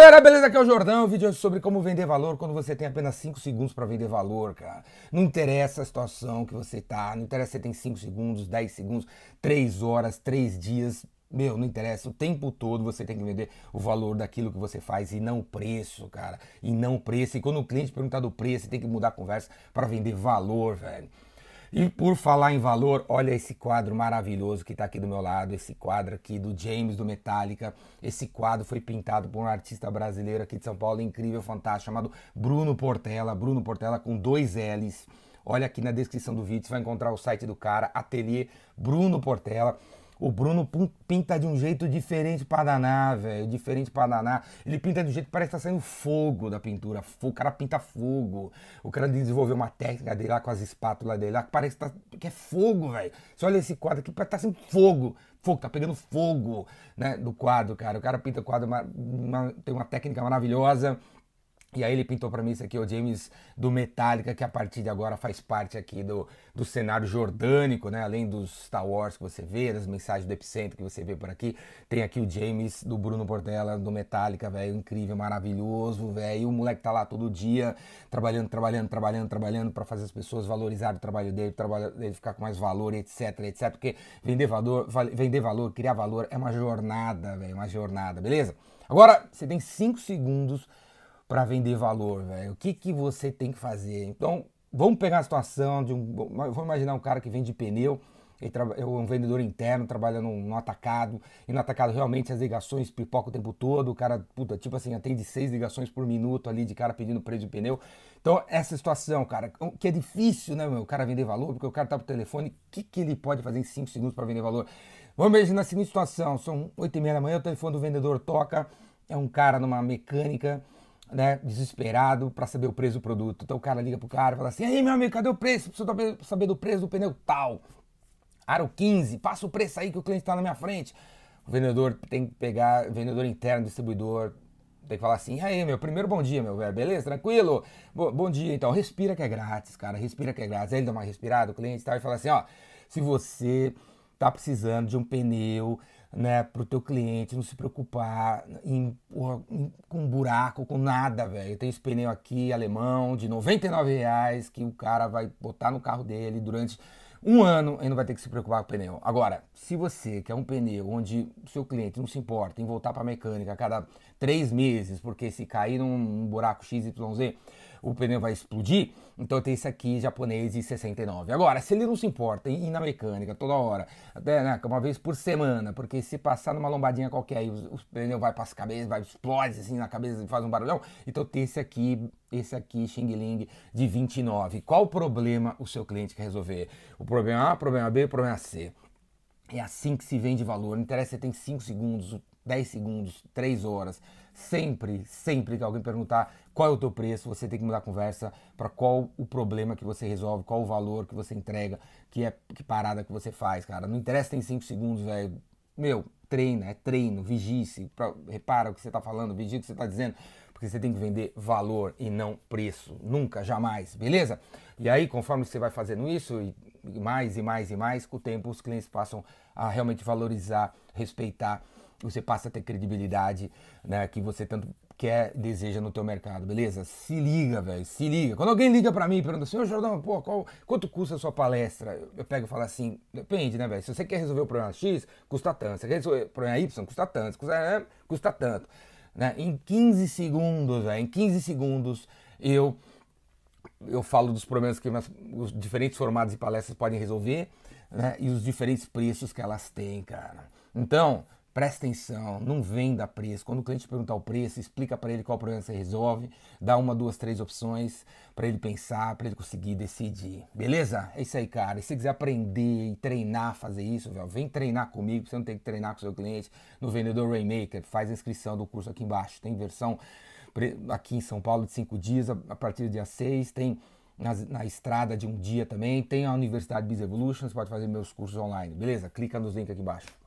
galera, beleza? Aqui é o Jordão. O vídeo é sobre como vender valor quando você tem apenas 5 segundos para vender valor, cara. Não interessa a situação que você tá, não interessa se você tem 5 segundos, 10 segundos, 3 horas, 3 dias. Meu, não interessa. O tempo todo você tem que vender o valor daquilo que você faz e não o preço, cara. E não o preço. E quando o cliente perguntar do preço, tem que mudar a conversa para vender valor, velho. E por falar em valor, olha esse quadro maravilhoso que está aqui do meu lado, esse quadro aqui do James do Metallica. Esse quadro foi pintado por um artista brasileiro aqui de São Paulo, incrível, fantástico, chamado Bruno Portela. Bruno Portela com dois L's. Olha aqui na descrição do vídeo, você vai encontrar o site do cara, Ateliê Bruno Portela. O Bruno pinta de um jeito diferente para danar, velho. Diferente para danar. Ele pinta de um jeito que parece que tá saindo fogo da pintura. O cara pinta fogo. O cara desenvolveu uma técnica dele lá com as espátulas dele lá que parece que, tá, que é fogo, velho. Você olha esse quadro aqui, tá sendo fogo. Fogo, tá pegando fogo, né? Do quadro, cara. O cara pinta o quadro, uma, uma, tem uma técnica maravilhosa. E aí ele pintou para mim isso aqui, o James do Metallica, que a partir de agora faz parte aqui do, do cenário jordânico, né? Além dos Star Wars que você vê, das mensagens do Epicentro que você vê por aqui. Tem aqui o James do Bruno Portela, do Metallica, velho, incrível, maravilhoso, velho. O moleque tá lá todo dia, trabalhando, trabalhando, trabalhando, trabalhando para fazer as pessoas valorizarem o trabalho dele, o trabalho dele ficar com mais valor, etc, etc. Porque vender valor, vender valor, criar valor é uma jornada, velho, uma jornada, beleza? Agora, você tem 5 segundos para vender valor, velho? O que, que você tem que fazer? Então, vamos pegar a situação de um. Vamos imaginar um cara que vende pneu, é um vendedor interno, trabalha no, no, atacado, e no atacado realmente as ligações pipocam o tempo todo, o cara, puta, tipo assim, atende seis ligações por minuto ali de cara pedindo preço de pneu. Então, essa situação, cara, que é difícil, né, meu, o cara vender valor, porque o cara tá pro telefone, o que, que ele pode fazer em cinco segundos para vender valor? Vamos imaginar a seguinte situação: são oito e meia da manhã, o telefone do vendedor toca, é um cara numa mecânica né, desesperado para saber o preço do produto. Então o cara liga pro cara e fala assim: aí meu amigo, cadê o preço? Preciso saber do preço do pneu tal. Aro 15, passa o preço aí que o cliente está na minha frente. O vendedor tem que pegar, vendedor interno, distribuidor, tem que falar assim: aí meu, primeiro bom dia, meu velho, beleza? Tranquilo? Bo bom dia, então, respira que é grátis, cara, respira que é grátis. Aí ele dá uma respirada, o cliente tal, e fala assim: ó, se você tá precisando de um pneu né, pro teu cliente não se preocupar em, porra, em, buraco, com nada, velho. Tem esse pneu aqui alemão de 99 reais que o cara vai botar no carro dele durante um ano e não vai ter que se preocupar com o pneu. Agora, se você quer um pneu onde seu cliente não se importa em voltar para mecânica a cada três meses, porque se cair num buraco XYZ, o pneu vai explodir, então tem esse aqui japonês de 69. Agora, se ele não se importa em ir na mecânica toda hora, até né, uma vez por semana, porque se passar numa lombadinha qualquer aí, o, pneu vai para as cabeças, vai explode assim na cabeça faz um barulhão, então tem esse aqui, esse aqui Xing Ling de 29. Qual o problema o seu cliente quer resolver? O problema A, problema B, problema C. É assim que se vende valor. Não interessa se tem 5 segundos, 10 segundos, 3 horas. Sempre, sempre que alguém perguntar qual é o teu preço, você tem que mudar a conversa para qual o problema que você resolve, qual o valor que você entrega, que é que parada que você faz, cara. Não interessa tem 5 segundos, velho. Meu, treina, é treino, vigie-se, repara o que você está falando, vigie o que você está dizendo, porque você tem que vender valor e não preço, nunca, jamais, beleza? E aí, conforme você vai fazendo isso, e mais e mais e mais, com o tempo os clientes passam a realmente valorizar, respeitar, você passa a ter credibilidade, né, que você tanto quer, deseja no teu mercado, beleza? Se liga, velho, se liga. Quando alguém liga para mim e pergunta assim, ô Jordão, pô, qual, quanto custa a sua palestra? Eu pego e falo assim, depende, né, velho? Se você quer resolver o problema X, custa tanto. Se você quer resolver o problema Y, custa tanto. Custa, é, custa tanto. Né? Em 15 segundos, velho, em 15 segundos, eu eu falo dos problemas que os diferentes formatos de palestras podem resolver né? e os diferentes preços que elas têm, cara. Então, presta atenção, não venda preço. Quando o cliente perguntar o preço, explica para ele qual problema você resolve, dá uma, duas, três opções para ele pensar, para ele conseguir decidir. Beleza? É isso aí, cara. E se você quiser aprender e treinar, fazer isso, vem treinar comigo, você não tem que treinar com o seu cliente no Vendedor Rainmaker. Faz a inscrição do curso aqui embaixo. Tem versão aqui em São Paulo de cinco dias, a partir do dia 6, tem na, na, estrada de um dia também, tem a Universidade Biz Evolution, você pode fazer meus cursos online, beleza? Clica nos links aqui embaixo.